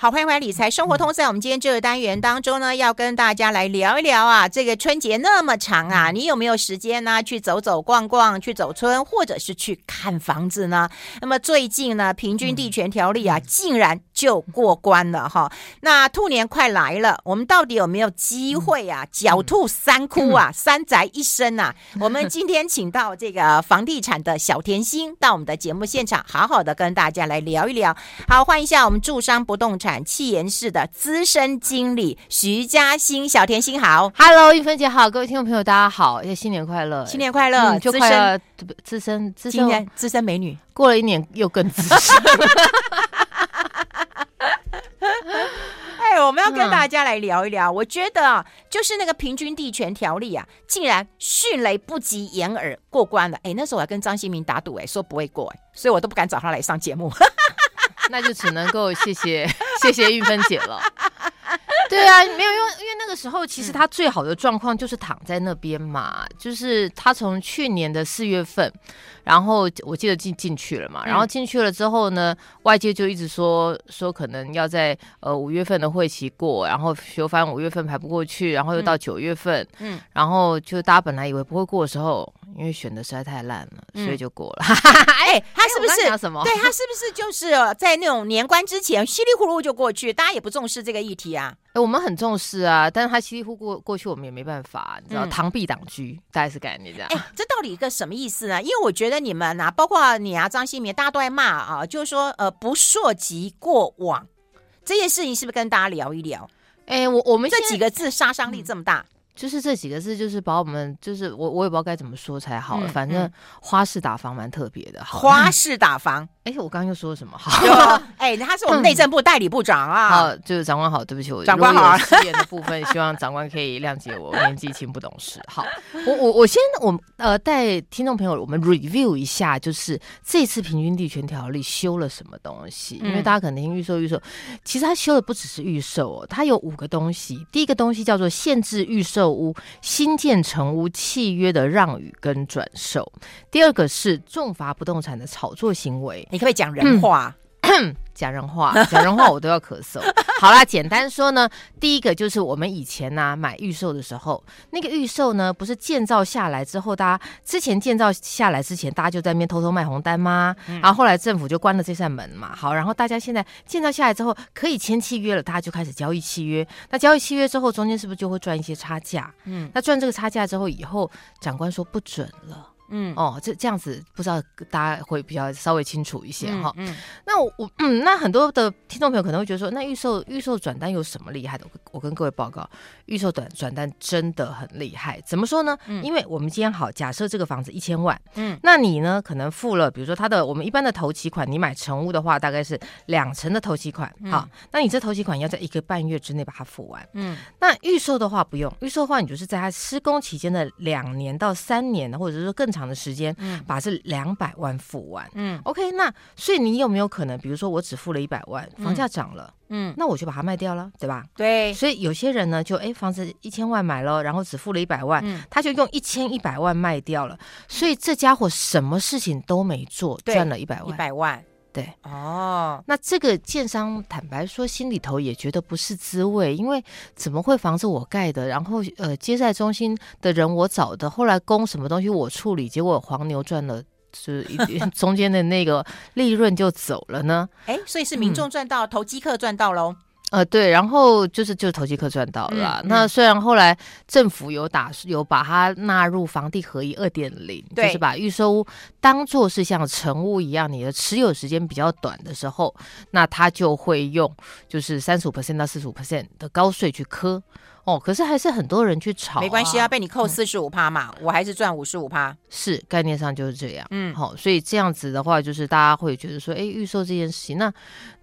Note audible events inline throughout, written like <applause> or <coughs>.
好，欢迎回来理财生活通。在我们今天这个单元当中呢，要跟大家来聊一聊啊，这个春节那么长啊，你有没有时间呢？去走走逛逛，去走村，或者是去看房子呢？那么最近呢，平均地权条例啊，竟然就过关了哈。那兔年快来了，我们到底有没有机会啊？狡兔三窟啊，三宅一生啊。<laughs> 我们今天请到这个房地产的小甜心到我们的节目现场，好好的跟大家来聊一聊。好，欢迎一下我们住商不动产。气研室的资深经理徐嘉欣，小甜心好，Hello，玉芬姐好，各位听众朋友大家好，也新年快乐，新年快乐，就快乐，资深资深资深美女，过了一年又更资深。<laughs> 哎，我们要跟大家来聊一聊，我觉得啊，就是那个平均地权条例啊，竟然迅雷不及掩耳过关了。哎，那时候我还跟张新民打赌，哎，说不会过，哎，所以我都不敢找他来上节目。<laughs> 那就只能够谢谢谢谢玉芬姐了。<laughs> 对啊，没有用，因为那个时候其实他最好的状况就是躺在那边嘛，嗯、就是他从去年的四月份，然后我记得进进去了嘛，然后进去了之后呢，外界就一直说说可能要在呃五月份的会期过，然后修翻五月份排不过去，然后又到九月份，嗯，然后就大家本来以为不会过的时候，因为选的实在太烂了，所以就过了。<laughs> 哎，<laughs> 他是不是什么？对他是不是就是在那种年关之前稀里糊涂就过去，大家也不重视这个议题啊？我们很重视啊，但是他稀里糊涂过过去，我们也没办法，你知道，螳、嗯、臂挡车，大概是概念这样。哎，这到底一个什么意思呢？因为我觉得你们啊，包括你啊，张新民，大家都在骂啊，就是说，呃，不溯及过往这件事情，是不是跟大家聊一聊？哎，我我们这几个字杀伤力这么大。嗯就是这几个字，就是把我们，就是我，我也不知道该怎么说才好。嗯、反正花式打房蛮特别的，好。花式打房，<laughs> 哎，我刚刚又说了什么？好，<laughs> 哎，他是我们内政部代理部长啊。好，就是长官好，对不起，我长官好。失言的部分，希望长官可以谅解我年纪轻不懂事。好，我我我先我呃带听众朋友我们 review 一下，就是这次平均地权条例修了什么东西？因为大家可能听预售预售，其实它修的不只是预售哦，它有五个东西。第一个东西叫做限制预售。屋新建成屋契约的让与跟转售，第二个是重罚不动产的炒作行为，你可不可以讲人话？嗯 <coughs> 讲人话，<laughs> 讲人话，我都要咳嗽。好啦，简单说呢，第一个就是我们以前呢、啊、买预售的时候，那个预售呢不是建造下来之后，大家之前建造下来之前，大家就在那边偷偷卖红单吗？嗯、然后后来政府就关了这扇门嘛。好，然后大家现在建造下来之后可以签契约了，大家就开始交易契约。那交易契约之后，中间是不是就会赚一些差价？嗯，那赚这个差价之后，以后长官说不准了。嗯哦，这这样子不知道大家会比较稍微清楚一些哈。嗯，那我我嗯，那很多的听众朋友可能会觉得说，那预售预售转单有什么厉害的？我我跟各位报告，预售转转单真的很厉害。怎么说呢？嗯，因为我们今天好假设这个房子一千万，嗯，那你呢可能付了，比如说他的我们一般的头期款，你买成屋的话大概是两成的头期款，好，那你这头期款要在一个半月之内把它付完，嗯，那预售的话不用，预售的话你就是在它施工期间的两年到三年，或者是说更长。长的时间，嗯，把这两百万付完，嗯，OK，那所以你有没有可能，比如说我只付了一百万，房价涨了，嗯，那我就把它卖掉了，对吧？对，所以有些人呢，就哎，房子一千万买了，然后只付了一百万，嗯，他就用一千一百万卖掉了，所以这家伙什么事情都没做，赚了一百万，一百万。对哦，那这个建商坦白说，心里头也觉得不是滋味，因为怎么会房子我盖的，然后呃接待中心的人我找的，后来供什么东西我处理，结果黄牛赚了，是 <laughs> 中间的那个利润就走了呢？哎，所以是民众赚到，嗯、投机客赚到喽。呃，对，然后就是就是投机客赚到了。嗯嗯、那虽然后来政府有打有把它纳入房地合一二点零，就是把预售屋当做是像成屋一样，你的持有时间比较短的时候，那它就会用就是三十五 percent 到四十五 percent 的高税去课。哦，可是还是很多人去炒，啊，没关系啊，被你扣四十五趴嘛，嗯、我还是赚五十五趴，是概念上就是这样，嗯，好，所以这样子的话，就是大家会觉得说，哎，预售这件事情，那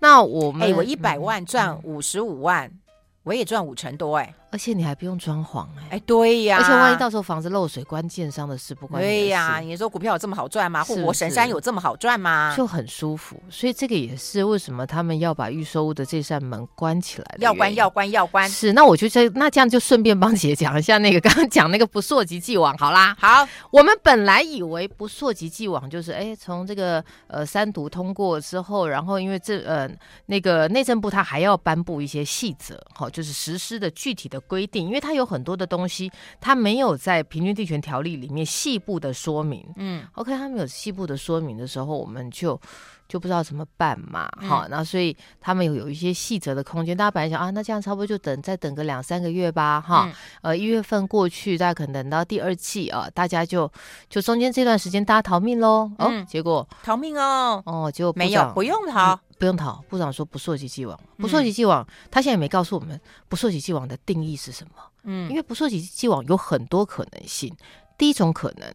那我们，哎，我一百万赚五十五万，嗯、我也赚五成多，哎。而且你还不用装潢哎、欸，哎，对呀，而且万一到时候房子漏水，关建商的事不关事。对呀，你说股票有这么好赚吗？护国神山有这么好赚吗？就很舒服，所以这个也是为什么他们要把预售屋的这扇门关起来。要关要关要关。是，那我就这那这样就顺便帮姐讲一下那个刚刚讲那个不溯及既往，好啦。好，我们本来以为不溯及既往就是哎，从这个呃三读通过之后，然后因为这呃那个内政部他还要颁布一些细则，好，就是实施的具体的规定，因为他有。很多的东西，他没有在《平均地权条例》里面细部的说明。嗯，OK，他们有细部的说明的时候，我们就就不知道怎么办嘛。好、嗯，那所以他们有有一些细则的空间。大家本来想啊，那这样差不多就等再等个两三个月吧。哈，嗯、呃，一月份过去，大家可能等到第二季啊，大家就就中间这段时间大家逃命喽。哦，嗯、结果逃命哦。哦，就没有不用逃。嗯不用逃，部长说不溯及既往，不溯及既往，他现在也没告诉我们不溯及既往的定义是什么。嗯，因为不溯及既往有很多可能性。第一种可能，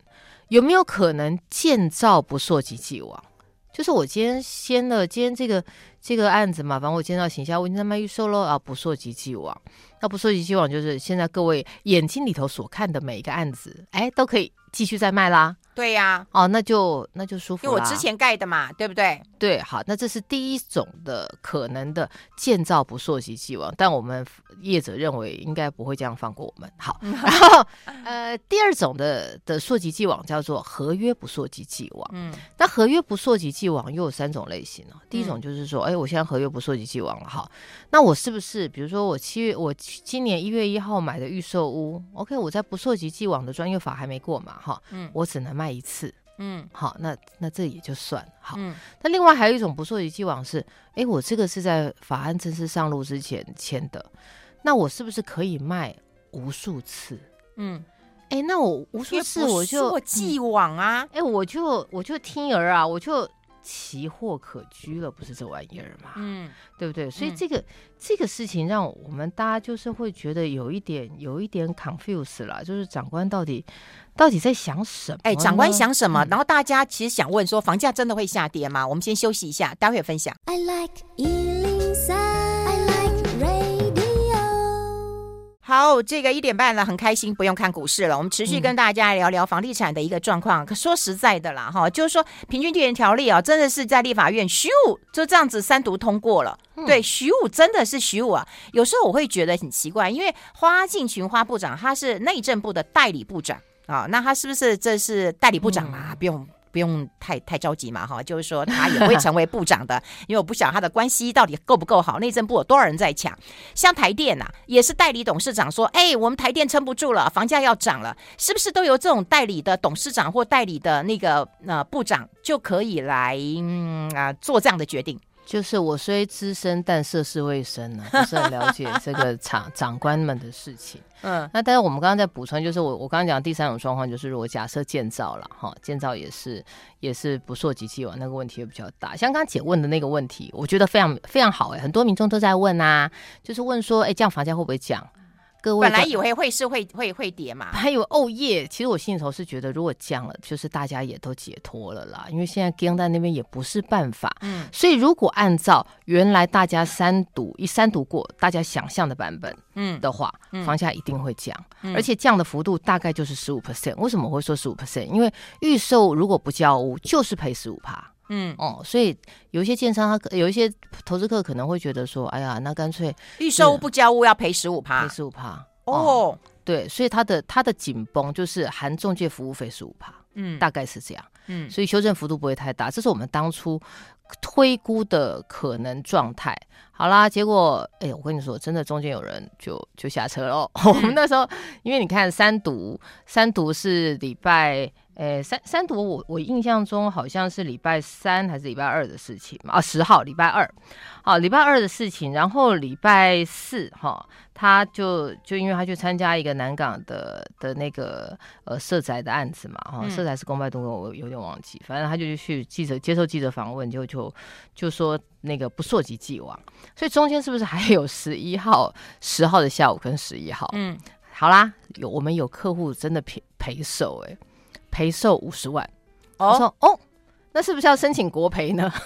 有没有可能建造不溯及既往？就是我今天先了今天这个这个案子嘛，反正我见到行销我已经在卖预售喽啊，不溯及既往。那不溯及既往就是现在各位眼睛里头所看的每一个案子，哎，都可以继续再卖啦。对呀，哦，那就那就舒服了。因为我之前盖的嘛，对不对？对，好，那这是第一种的可能的建造不溯及既往，但我们业者认为应该不会这样放过我们。好，<laughs> 然后呃，第二种的的溯及既往叫做合约不溯及既往。嗯，那合约不溯及既往又有三种类型哦。第一种就是说，哎，我现在合约不溯及既往了，哈，那我是不是比如说我七月我今年一月一号买的预售屋，OK，我在不溯及既往的专业法还没过嘛，哈，嗯，我只能卖。一次，嗯，好，那那这也就算好。嗯，那另外还有一种不溯及既往是，哎，我这个是在法案正式上路之前签的，那我是不是可以卖无数次？嗯，哎，那我无数次我就既往啊，哎，我就我就听儿啊，我就。奇货可居了，不是这玩意儿嘛？嗯，对不对？所以这个、嗯、这个事情让我们大家就是会觉得有一点有一点 confuse 了，就是长官到底到底在想什么？哎，长官想什么？嗯、然后大家其实想问说，房价真的会下跌吗？我们先休息一下，待会儿分享。I like 好，这个一点半了，很开心，不用看股市了。我们持续跟大家聊聊房地产的一个状况。可说实在的啦，哈，就是说平均地权条例啊，真的是在立法院咻就这样子三读通过了。对，徐武真的是徐武啊。有时候我会觉得很奇怪，因为花敬群花部长他是内政部的代理部长啊，那他是不是这是代理部长嘛？不用。不用太太着急嘛，哈，就是说他也会成为部长的，<laughs> 因为我不晓得他的关系到底够不够好。内政部有多少人在抢？像台电呐、啊，也是代理董事长说，哎，我们台电撑不住了，房价要涨了，是不是都由这种代理的董事长或代理的那个呃部长就可以来嗯啊做这样的决定？就是我虽资深，但涉世未深呢、啊，不是很了解这个长 <laughs> 长官们的事情。嗯，那但是我们刚刚在补充，就是我我刚刚讲第三种状况，就是如果假设建造了哈，建造也是也是不溯及既往，那个问题也比较大。像刚刚姐问的那个问题，我觉得非常非常好哎、欸，很多民众都在问啊，就是问说，哎、欸，这样房价会不会降？各位本来以为会是会会会跌嘛，还有哦耶，其实我心里头是觉得，如果降了，就是大家也都解脱了啦。因为现在跟在那边也不是办法，嗯，所以如果按照原来大家三读一三读过，大家想象的版本，嗯的话，嗯、房价一定会降，嗯、而且降的幅度大概就是十五 percent。为什么我会说十五 percent？因为预售如果不交屋，就是赔十五趴。嗯哦，所以有一些建商，他有一些投资客可能会觉得说，哎呀，那干脆预售不交屋要赔十五趴，赔十五趴哦。对，所以他的他的紧绷就是含中介服务费十五趴，嗯，大概是这样，嗯，所以修正幅度不会太大，这是我们当初推估的可能状态。好啦，结果哎，我跟你说，真的中间有人就就下车了。嗯、<laughs> 我们那时候，因为你看三读，三读是礼拜。诶，三三读我我印象中好像是礼拜三还是礼拜二的事情嘛？啊，十号礼拜二，好，礼拜二的事情。然后礼拜四哈，他就就因为他去参加一个南港的的那个呃社宅的案子嘛，哈，社宅是公办动工，我有点忘记，反正他就去记者接受记者访问，就就就说那个不溯及既往，所以中间是不是还有十一号、十号的下午跟十一号？嗯，好啦，有我们有客户真的陪陪手哎。赔售五十万，我说哦，那是不是要申请国赔呢？<laughs>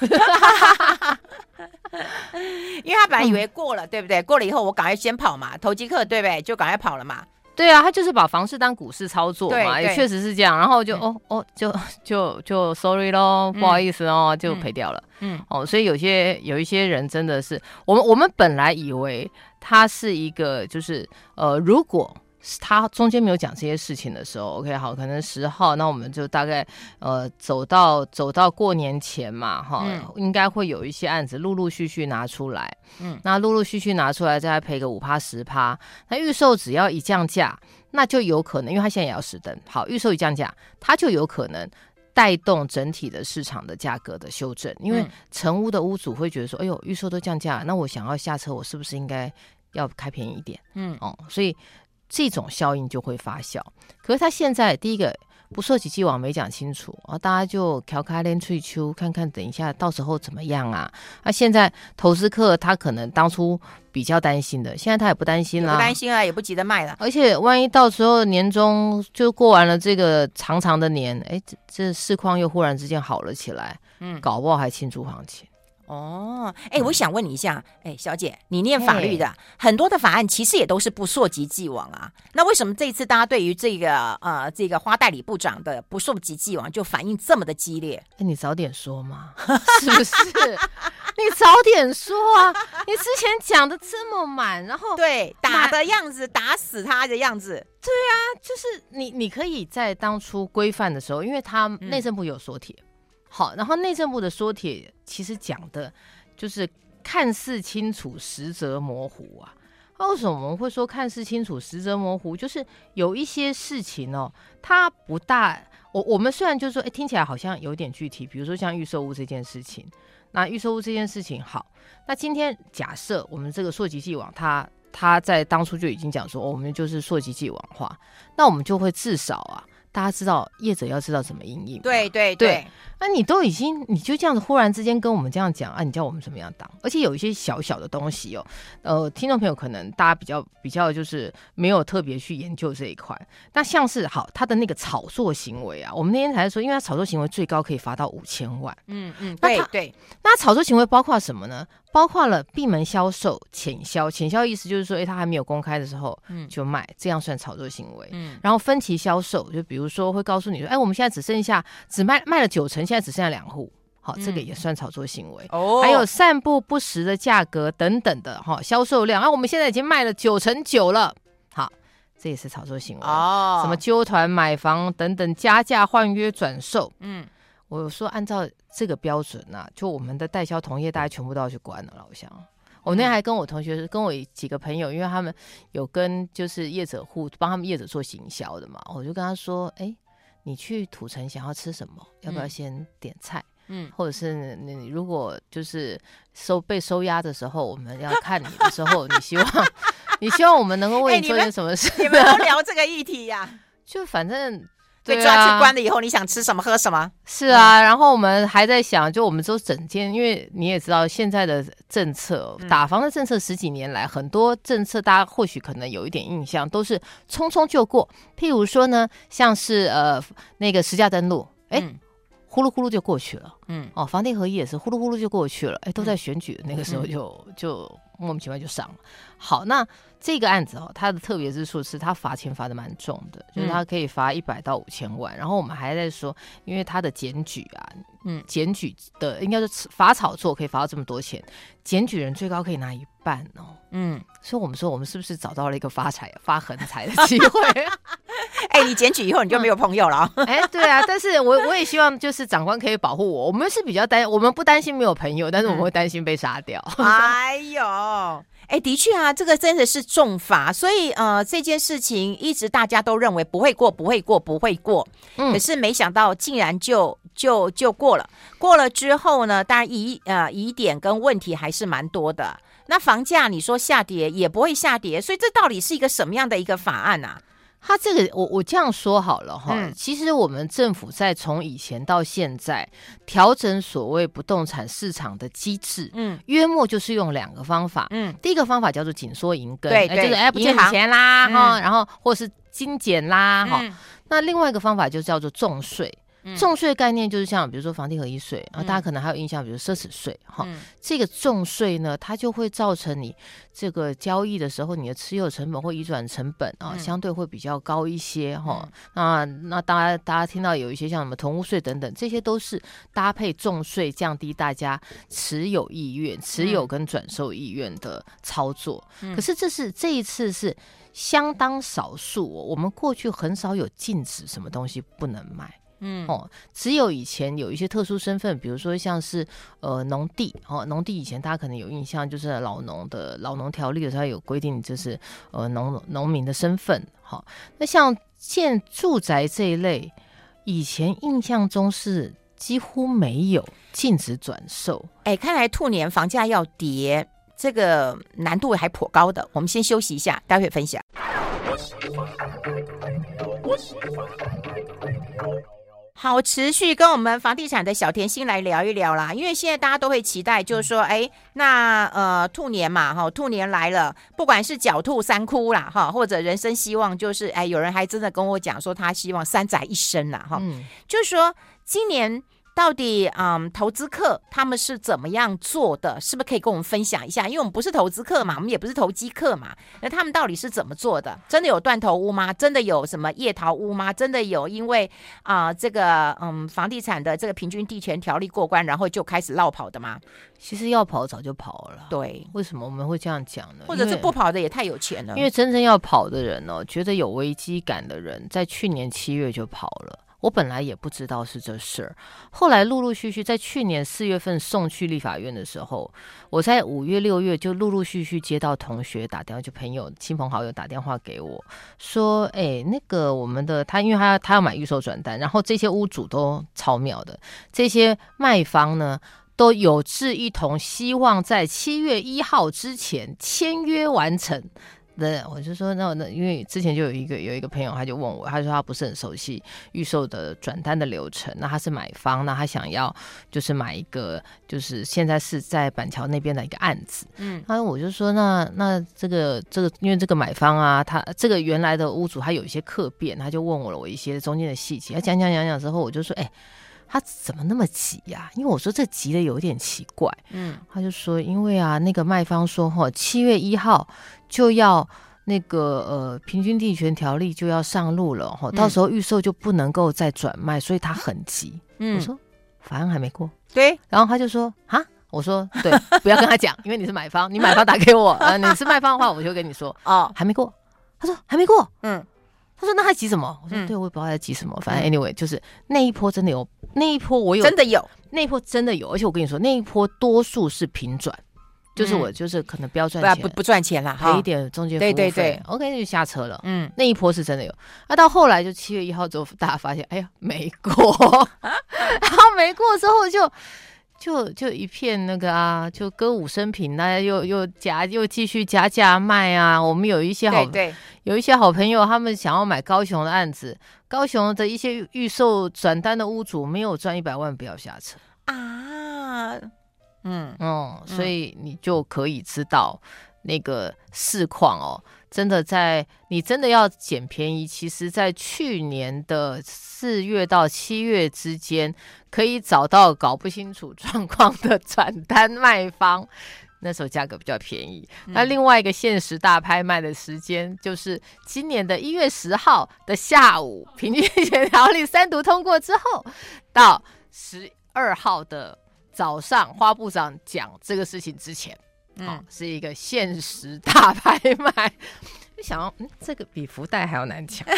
因为他本来以为过了，嗯、对不对？过了以后我赶快先跑嘛，投机客对不对？就赶快跑了嘛。对啊，他就是把房市当股市操作嘛，也确实是这样。然后就、嗯、哦哦，就就就 sorry 咯，不好意思哦，嗯、就赔掉了。嗯哦，所以有些有一些人真的是，我们我们本来以为他是一个，就是呃，如果。他中间没有讲这些事情的时候，OK，好，可能十号，那我们就大概呃走到走到过年前嘛，哈，嗯、应该会有一些案子陆陆续续拿出来，嗯，那陆陆续续拿出来再赔个五趴十趴，那预售只要一降价，那就有可能，因为他现在也要实登，好，预售一降价，它就有可能带动整体的市场的价格的修正，因为成屋的屋主会觉得说，哎呦，预售都降价，那我想要下车，我是不是应该要开便宜一点？嗯，哦，所以。这种效应就会发酵，可是他现在第一个不溯及既往没讲清楚啊，大家就调开连翠秋看看，等一下到时候怎么样啊？那、啊、现在投资客他可能当初比较担心的，现在他也不担心了，不担心了，也不急着卖了。而且万一到时候年终就过完了这个长长的年，哎，这这市况又忽然之间好了起来，嗯，搞不好还庆祝行情。哦，哎，我想问你一下，哎，小姐，你念法律的，很多的法案其实也都是不溯及既往啊。那为什么这一次大家对于这个呃这个花代理部长的不溯及既往就反应这么的激烈？哎，你早点说嘛，<laughs> 是不是？你早点说啊！你之前讲的这么满，然后对打的样子，打死他的样子，对啊，就是你你可以在当初规范的时候，因为他内政部有所帖。嗯好，然后内政部的说帖其实讲的，就是看似清楚，实则模糊啊。那为什么我们会说看似清楚，实则模糊？就是有一些事情哦，它不大。我我们虽然就是说，哎，听起来好像有点具体，比如说像预售屋这件事情。那预售屋这件事情，好，那今天假设我们这个溯及既往，他他在当初就已经讲说，我们就是溯及既往化，那我们就会至少啊。大家知道业者要知道怎么营运，对对对。那你都已经你就这样子忽然之间跟我们这样讲啊，你叫我们怎么样挡？而且有一些小小的东西哦，呃，听众朋友可能大家比较比较就是没有特别去研究这一块。那像是好他的那个炒作行为啊，我们那天才说，因为他炒作行为最高可以罚到五千万。嗯嗯，对对。那炒作行为包括什么呢？包括了闭门销售、潜销，潜销意思就是说，哎，他还没有公开的时候，嗯，就卖，这样算炒作行为。嗯，然后分期销售，就比如说会告诉你说，哎，我们现在只剩下只卖卖了九成，现在只剩下两户，好，这个也算炒作行为。哦，还有散布不实的价格等等的，哈，销售量，啊，我们现在已经卖了九成九了，好，这也是炒作行为。哦，什么揪团买房等等，加价换约转售，嗯。我说，按照这个标准呢、啊，就我们的代销同业，大家全部都要去关了。我想，我那天还跟我同学，跟我几个朋友，因为他们有跟就是业者户帮他们业者做行销的嘛，我就跟他说，哎，你去土城想要吃什么？要不要先点菜？嗯，或者是你如果就是收被收押的时候，我们要看你的时候，你希望 <laughs> 你希望我们能够为你做点什么事？你们都聊 <laughs> 这个议题呀、啊？就反正。被抓去关了以后，你想吃什么喝什么？是啊，然后我们还在想，就我们都整天，因为你也知道现在的政策，打房的政策十几年来，很多政策大家或许可能有一点印象，都是匆匆就过。譬如说呢，像是呃那个实价登录，哎，呼噜呼噜就过去了。嗯，哦，房地合一也是呼噜呼噜就过去了。哎，都在选举那个时候就就莫名其妙就上了。好，那。这个案子哦，它的特别之处是它罚钱罚的蛮重的，就是它可以罚一百到五千万。嗯、然后我们还在说，因为它的检举啊，嗯，检举的应该是罚炒作可以罚到这么多钱，检举人最高可以拿一半哦。嗯，所以我们说，我们是不是找到了一个发财发横财的机会？<laughs> 哎，你检举以后你就没有朋友了。哎、嗯，对啊，但是我我也希望就是长官可以保护我。我们是比较担，我们不担心没有朋友，但是我们会担心被杀掉。嗯、哎呦。哎，的确啊，这个真的是重罚，所以呃，这件事情一直大家都认为不会过，不会过，不会过，嗯，可是没想到竟然就就就过了。过了之后呢，当然疑呃疑点跟问题还是蛮多的。那房价你说下跌也不会下跌，所以这到底是一个什么样的一个法案啊？他这个，我我这样说好了哈，嗯、其实我们政府在从以前到现在调整所谓不动产市场的机制，嗯，约莫就是用两个方法，嗯，第一个方法叫做紧缩银根，对，对，就是哎不借你钱啦哈，嗯、然后或是精简啦哈，嗯、那另外一个方法就叫做重税。重税概念就是像比如说房地合一税啊，嗯、大家可能还有印象，比如奢侈税哈，嗯、这个重税呢，它就会造成你这个交易的时候，你的持有成本或移转成本啊，嗯、相对会比较高一些哈。嗯、那那大家大家听到有一些像什么同屋税等等，这些都是搭配重税降低大家持有意愿、持有跟转售意愿的操作。嗯、可是这是这一次是相当少数，我们过去很少有禁止什么东西不能卖。嗯哦，只有以前有一些特殊身份，比如说像是呃农地哦，农地以前大家可能有印象，就是老农的老农条例的时候有规定，就是呃农农民的身份。好、哦，那像建住宅这一类，以前印象中是几乎没有禁止转售。哎，看来兔年房价要跌，这个难度还颇高的。我们先休息一下，待会分享。好，持续跟我们房地产的小甜心来聊一聊啦。因为现在大家都会期待，就是说，哎，那呃，兔年嘛，哈，兔年来了，不管是狡兔三窟啦，哈，或者人生希望，就是，哎，有人还真的跟我讲说，他希望三宅一生啦，哈，嗯，就是说今年。到底嗯，投资客他们是怎么样做的？是不是可以跟我们分享一下？因为我们不是投资客嘛，我们也不是投机客嘛。那他们到底是怎么做的？真的有断头屋吗？真的有什么夜逃屋吗？真的有因为啊、呃、这个嗯房地产的这个平均地权条例过关，然后就开始落跑的吗？其实要跑早就跑了。对，为什么我们会这样讲呢？或者是不跑的也太有钱了。因为真正要跑的人哦，觉得有危机感的人，在去年七月就跑了。我本来也不知道是这事儿，后来陆陆续续在去年四月份送去立法院的时候，我在五月六月就陆陆续续接到同学打电话，就朋友亲朋好友打电话给我说：“哎，那个我们的他，因为他他要买预售转单，然后这些屋主都超妙的，这些卖方呢都有志一同，希望在七月一号之前签约完成。”对，我就说那那，因为之前就有一个有一个朋友，他就问我，他说他不是很熟悉预售的转单的流程，那他是买方，那他想要就是买一个，就是现在是在板桥那边的一个案子，嗯，然后我就说那那这个这个，因为这个买方啊，他这个原来的屋主他有一些客变，他就问我了我一些中间的细节，他讲讲讲讲之后，我就说，哎。他怎么那么急呀、啊？因为我说这急的有点奇怪。嗯，他就说，因为啊，那个卖方说，哈，七月一号就要那个呃，平均地权条例就要上路了，哈，到时候预售就不能够再转卖，所以他很急。嗯，我说法案还没过，对。然后他就说，啊，我说对，不要跟他讲，<laughs> 因为你是买方，你买方打给我，呃，你是卖方的话，我就跟你说，哦，还没过。他说还没过，嗯。他说：“那还急什么？”我说：“对，我也不知道在急什么。反正 anyway，就是那一波真的有，那一波我有真的有，那一波真的有。而且我跟你说，那一波多数是平转，就是我就是可能不要赚钱，不不赚钱了，赔一点中间。对对对，OK，那就下车了。嗯，那一波是真的有。那到后来就七月一号之后，大家发现，哎呀，没过，<laughs> 然后没过之后就。”就就一片那个啊，就歌舞升平，大家又又加又继续加价卖啊。我们有一些好有一些好朋友，他们想要买高雄的案子，高雄的一些预售转单的屋主没有赚一百万，不要下车啊。嗯嗯，所以你就可以知道那个市况哦。真的在你真的要捡便宜，其实，在去年的四月到七月之间，可以找到搞不清楚状况的转单卖方，那时候价格比较便宜。嗯、那另外一个限时大拍卖的时间，就是今年的一月十号的下午，平均地权条例三读通过之后，到十二号的早上，花部长讲这个事情之前。嗯、哦，是一个限时大拍卖。就 <laughs> 想要，嗯，这个比福袋还要难抢。<laughs>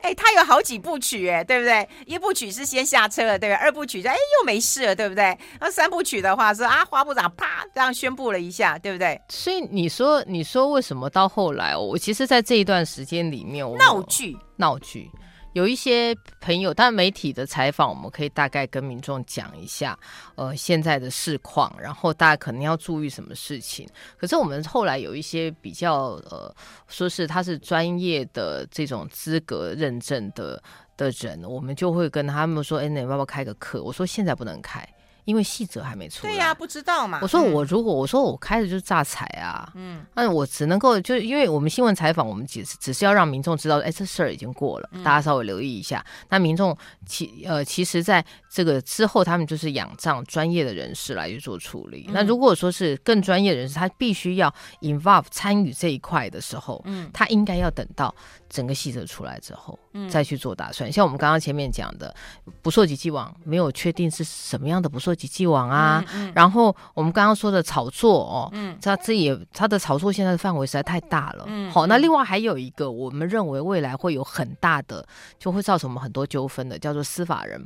哎、欸，他有好几部曲，哎，对不对？一部曲是先下车了，对不对？二部曲就哎又没事了，对不对？那三部曲的话是啊，花部长啪这样宣布了一下，对不对？所以你说，你说为什么到后来，我其实，在这一段时间里面，闹剧，闹剧。有一些朋友，但媒体的采访，我们可以大概跟民众讲一下，呃，现在的市况，然后大家可能要注意什么事情。可是我们后来有一些比较，呃，说是他是专业的这种资格认证的的人，我们就会跟他们说，哎，你要不要开个课？我说现在不能开。因为细则还没出来。对呀、啊，不知道嘛。我说我如果、嗯、我说我开的就是诈财啊，嗯，那我只能够就因为我们新闻采访，我们只只是要让民众知道，哎，这事儿已经过了，大家稍微留意一下。嗯、那民众其呃其实在这个之后，他们就是仰仗专业的人士来去做处理。嗯、那如果说是更专业的人士，他必须要 involve 参与这一块的时候，嗯，他应该要等到整个细则出来之后，嗯，再去做打算。像我们刚刚前面讲的，不溯及既往，没有确定是什么样的不溯及既往啊。嗯嗯、然后我们刚刚说的炒作哦，嗯，他这也它的炒作现在的范围实在太大了。嗯，好，那另外还有一个，我们认为未来会有很大的，就会造成我们很多纠纷的，叫做司法人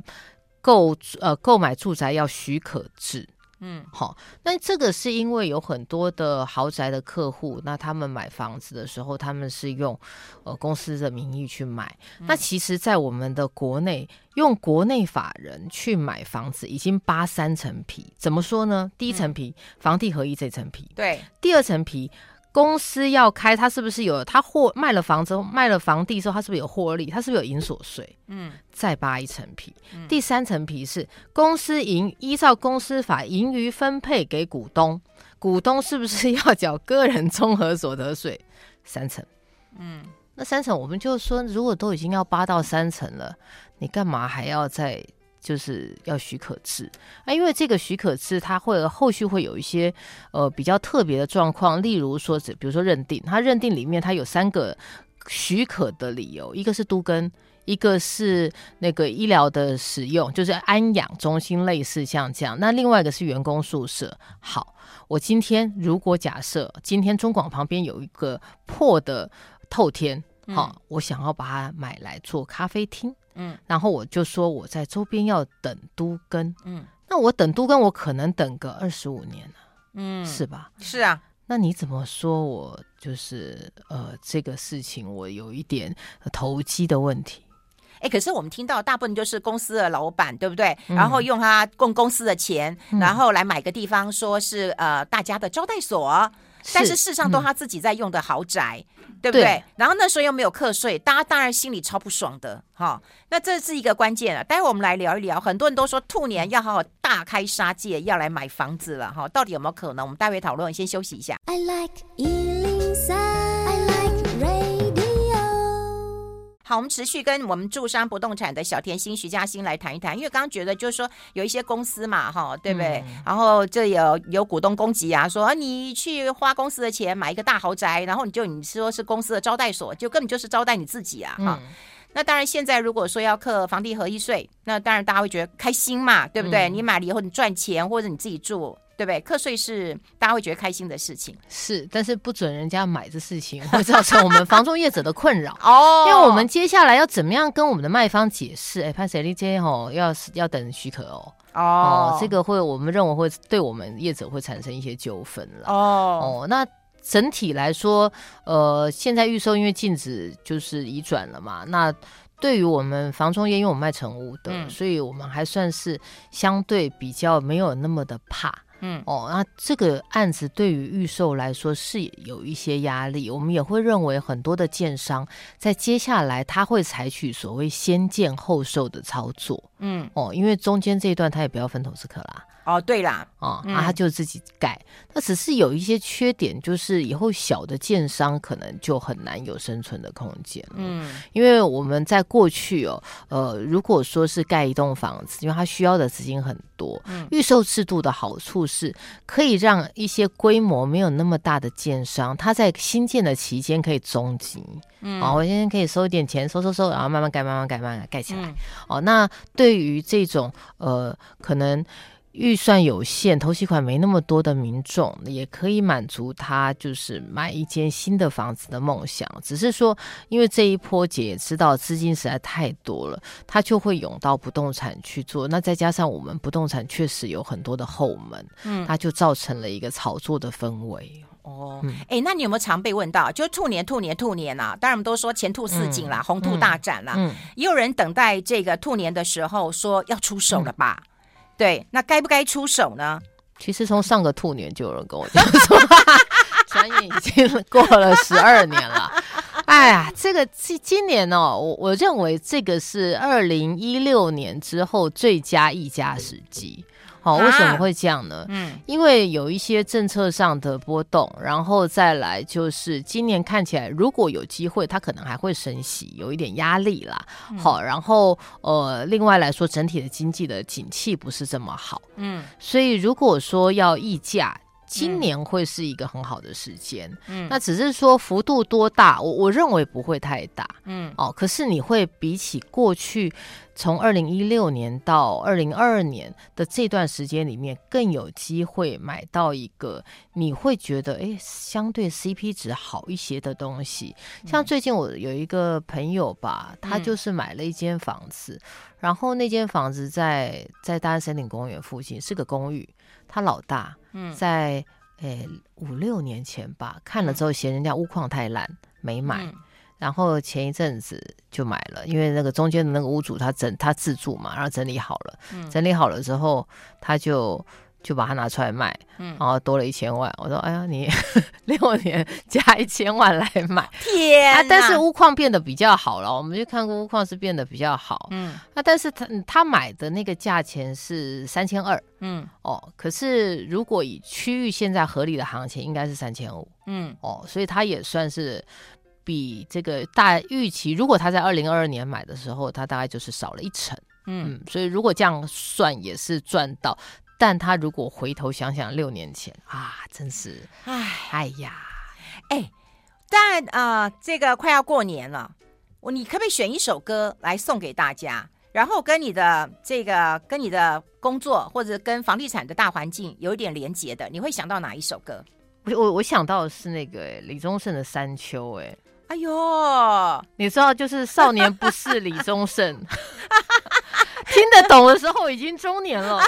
购呃购买住宅要许可制。嗯，好，那这个是因为有很多的豪宅的客户，那他们买房子的时候，他们是用呃公司的名义去买。嗯、那其实，在我们的国内，用国内法人去买房子，已经扒三层皮。怎么说呢？第一层皮，嗯、房地合一这层皮。对，第二层皮。公司要开，他是不是有他获卖了房之后，卖了房地之后，他是不是有获利？他是不是有营所税？嗯，再扒一层皮。嗯、第三层皮是公司盈依照公司法盈余分配给股东，股东是不是要缴个人综合所得税？三层。嗯，那三层我们就说，如果都已经要扒到三层了，你干嘛还要再？就是要许可制啊，因为这个许可制，它会后续会有一些呃比较特别的状况，例如说，比如说认定，它认定里面它有三个许可的理由，一个是都更，一个是那个医疗的使用，就是安养中心类似像这样，那另外一个是员工宿舍。好，我今天如果假设今天中广旁边有一个破的透天，好，嗯，我想要把它买来做咖啡厅。嗯，然后我就说我在周边要等都更，嗯，那我等都更，我可能等个二十五年了，嗯，是吧？是啊，那你怎么说我就是呃这个事情我有一点投机的问题？哎，可是我们听到大部分就是公司的老板，对不对？嗯、然后用他供公司的钱，嗯、然后来买个地方，说是呃大家的招待所。但是事实上都他自己在用的豪宅，嗯、对不对？对，然后那时候又没有课税，大家当然心里超不爽的哈、哦。那这是一个关键啊。待会我们来聊一聊，很多人都说兔年要好好大开杀戒，要来买房子了哈、哦。到底有没有可能？我们待会讨论，先休息一下。I like 好，我们持续跟我们住商不动产的小甜心徐嘉欣来谈一谈，因为刚刚觉得就是说有一些公司嘛，哈，对不对？嗯、然后这有有股东攻击啊，说啊你去花公司的钱买一个大豪宅，然后你就你说是公司的招待所，就根本就是招待你自己啊，哈、嗯。那当然，现在如果说要课房地合一税，那当然大家会觉得开心嘛，对不对？嗯、你买了以后你赚钱，或者你自己住。对不对？课税是大家会觉得开心的事情，是，但是不准人家买这事情会造成我们房中业者的困扰哦。因为我们接下来要怎么样跟我们的卖方解释？哎，潘 Sir，你今天哦要要等许可哦。哦，这个会我们认为会对我们业者会产生一些纠纷了。哦哦，那整体来说，呃，现在预售因为禁止就是移转了嘛，那。对于我们房中业，因为我们卖成屋的，嗯、所以我们还算是相对比较没有那么的怕。嗯，哦，那这个案子对于预售来说是有一些压力，我们也会认为很多的建商在接下来他会采取所谓先建后售的操作。嗯，哦，因为中间这一段他也不要分投资客啦。哦，对啦，哦，嗯、啊，他就自己盖，那只是有一些缺点，就是以后小的建商可能就很难有生存的空间。嗯，因为我们在过去哦，呃，如果说是盖一栋房子，因为它需要的资金很多，嗯，预售制度的好处是可以让一些规模没有那么大的建商，他在新建的期间可以中级，嗯，哦，我现在可以收一点钱，收收收，然后慢慢盖，慢慢盖，慢慢盖起来。嗯、哦，那对于这种呃，可能。预算有限，投期款没那么多的民众，也可以满足他就是买一间新的房子的梦想。只是说，因为这一波姐也知道资金实在太多了，他就会涌到不动产去做。那再加上我们不动产确实有很多的后门，嗯，它就造成了一个炒作的氛围。哦，哎、嗯，那你有没有常被问到？就兔年、兔年、兔年啊？当然我们都说前兔似锦啦，嗯、红兔大展啦。嗯，也有人等待这个兔年的时候说要出手了吧？对，那该不该出手呢？其实从上个兔年就有人跟我讲说，<laughs> 转眼已经过了十二年了。哎呀，这个今今年哦，我我认为这个是二零一六年之后最佳一家时机。好，为什么会这样呢？嗯，因为有一些政策上的波动，然后再来就是今年看起来，如果有机会，它可能还会升息，有一点压力啦。好，然后呃，另外来说，整体的经济的景气不是这么好。嗯，所以如果说要议价。今年会是一个很好的时间，嗯，那只是说幅度多大，我我认为不会太大，嗯，哦，可是你会比起过去从二零一六年到二零二二年的这段时间里面，更有机会买到一个你会觉得哎，相对 CP 值好一些的东西。像最近我有一个朋友吧，他就是买了一间房子，然后那间房子在在大安森林公园附近，是个公寓，他老大。嗯，在诶五六年前吧，看了之后嫌人家屋况太烂，没买。嗯、然后前一阵子就买了，因为那个中间的那个屋主他整他自住嘛，然后整理好了，嗯、整理好了之后他就。就把它拿出来卖，嗯，然后多了一千万。我说：“哎呀，你 <laughs> 六年加一千万来买，天啊！但是钨矿变得比较好了，我们就看过屋况是变得比较好，嗯。那但是他他买的那个价钱是三千二，嗯，哦。可是如果以区域现在合理的行情，应该是三千五，嗯，哦。所以他也算是比这个大预期。如果他在二零二二年买的时候，他大概就是少了一成，嗯。所以如果这样算，也是赚到。”但他如果回头想想六年前啊，真是哎哎呀，哎，但啊、呃，这个快要过年了，我你可不可以选一首歌来送给大家？然后跟你的这个跟你的工作或者跟房地产的大环境有一点连结的，你会想到哪一首歌？我我我想到的是那个李宗盛的《山丘》哎，哎呦，你知道就是少年不是李宗盛，<laughs> 听得懂的时候已经中年了。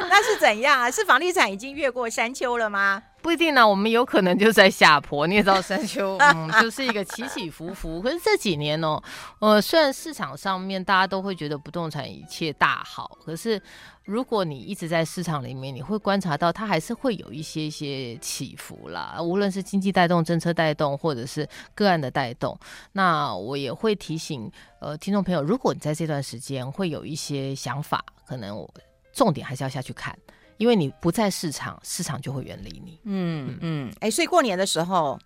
<laughs> 那是怎样啊？是房地产已经越过山丘了吗？不一定呢、啊，我们有可能就在下坡。你也知道山丘，<laughs> 嗯，就是一个起起伏伏。可是这几年哦，呃，虽然市场上面大家都会觉得不动产一切大好，可是如果你一直在市场里面，你会观察到它还是会有一些一些起伏啦。无论是经济带动、政策带动，或者是个案的带动，那我也会提醒呃听众朋友，如果你在这段时间会有一些想法，可能我。重点还是要下去看，因为你不在市场，市场就会远离你。嗯嗯，哎、嗯欸，所以过年的时候，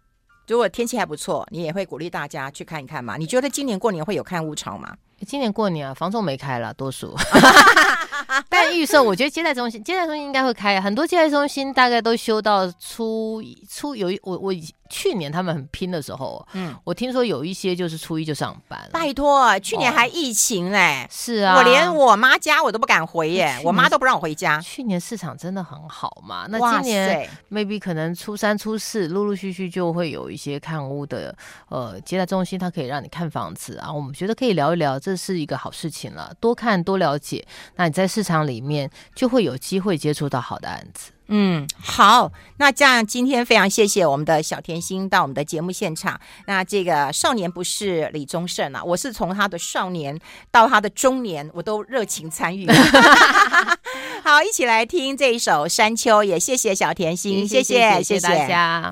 如果天气还不错，你也会鼓励大家去看一看嘛。你觉得今年过年会有看物潮吗？今年过年啊，房仲没开了，多数。<laughs> <laughs> <laughs> <laughs> 但预售，我觉得接待中心，接待中心应该会开。很多接待中心大概都修到初初有一我我。去年他们很拼的时候，嗯，我听说有一些就是初一就上班。拜托，去年还疫情嘞，哦，是啊，我连我妈家我都不敢回耶，我妈都不让我回家。去年市场真的很好嘛？那今年 maybe 可能初三、初四陆陆续续就会有一些看屋的呃接待中心，它可以让你看房子啊。我们觉得可以聊一聊，这是一个好事情了，多看多了解，那你在市场里面就会有机会接触到好的案子。嗯，好，那这样今天非常谢谢我们的小甜心到我们的节目现场。那这个少年不是李宗盛啊，我是从他的少年到他的中年，我都热情参与。<laughs> 好，一起来听这一首《山丘》，也谢谢小甜心，谢谢谢谢，谢谢大家。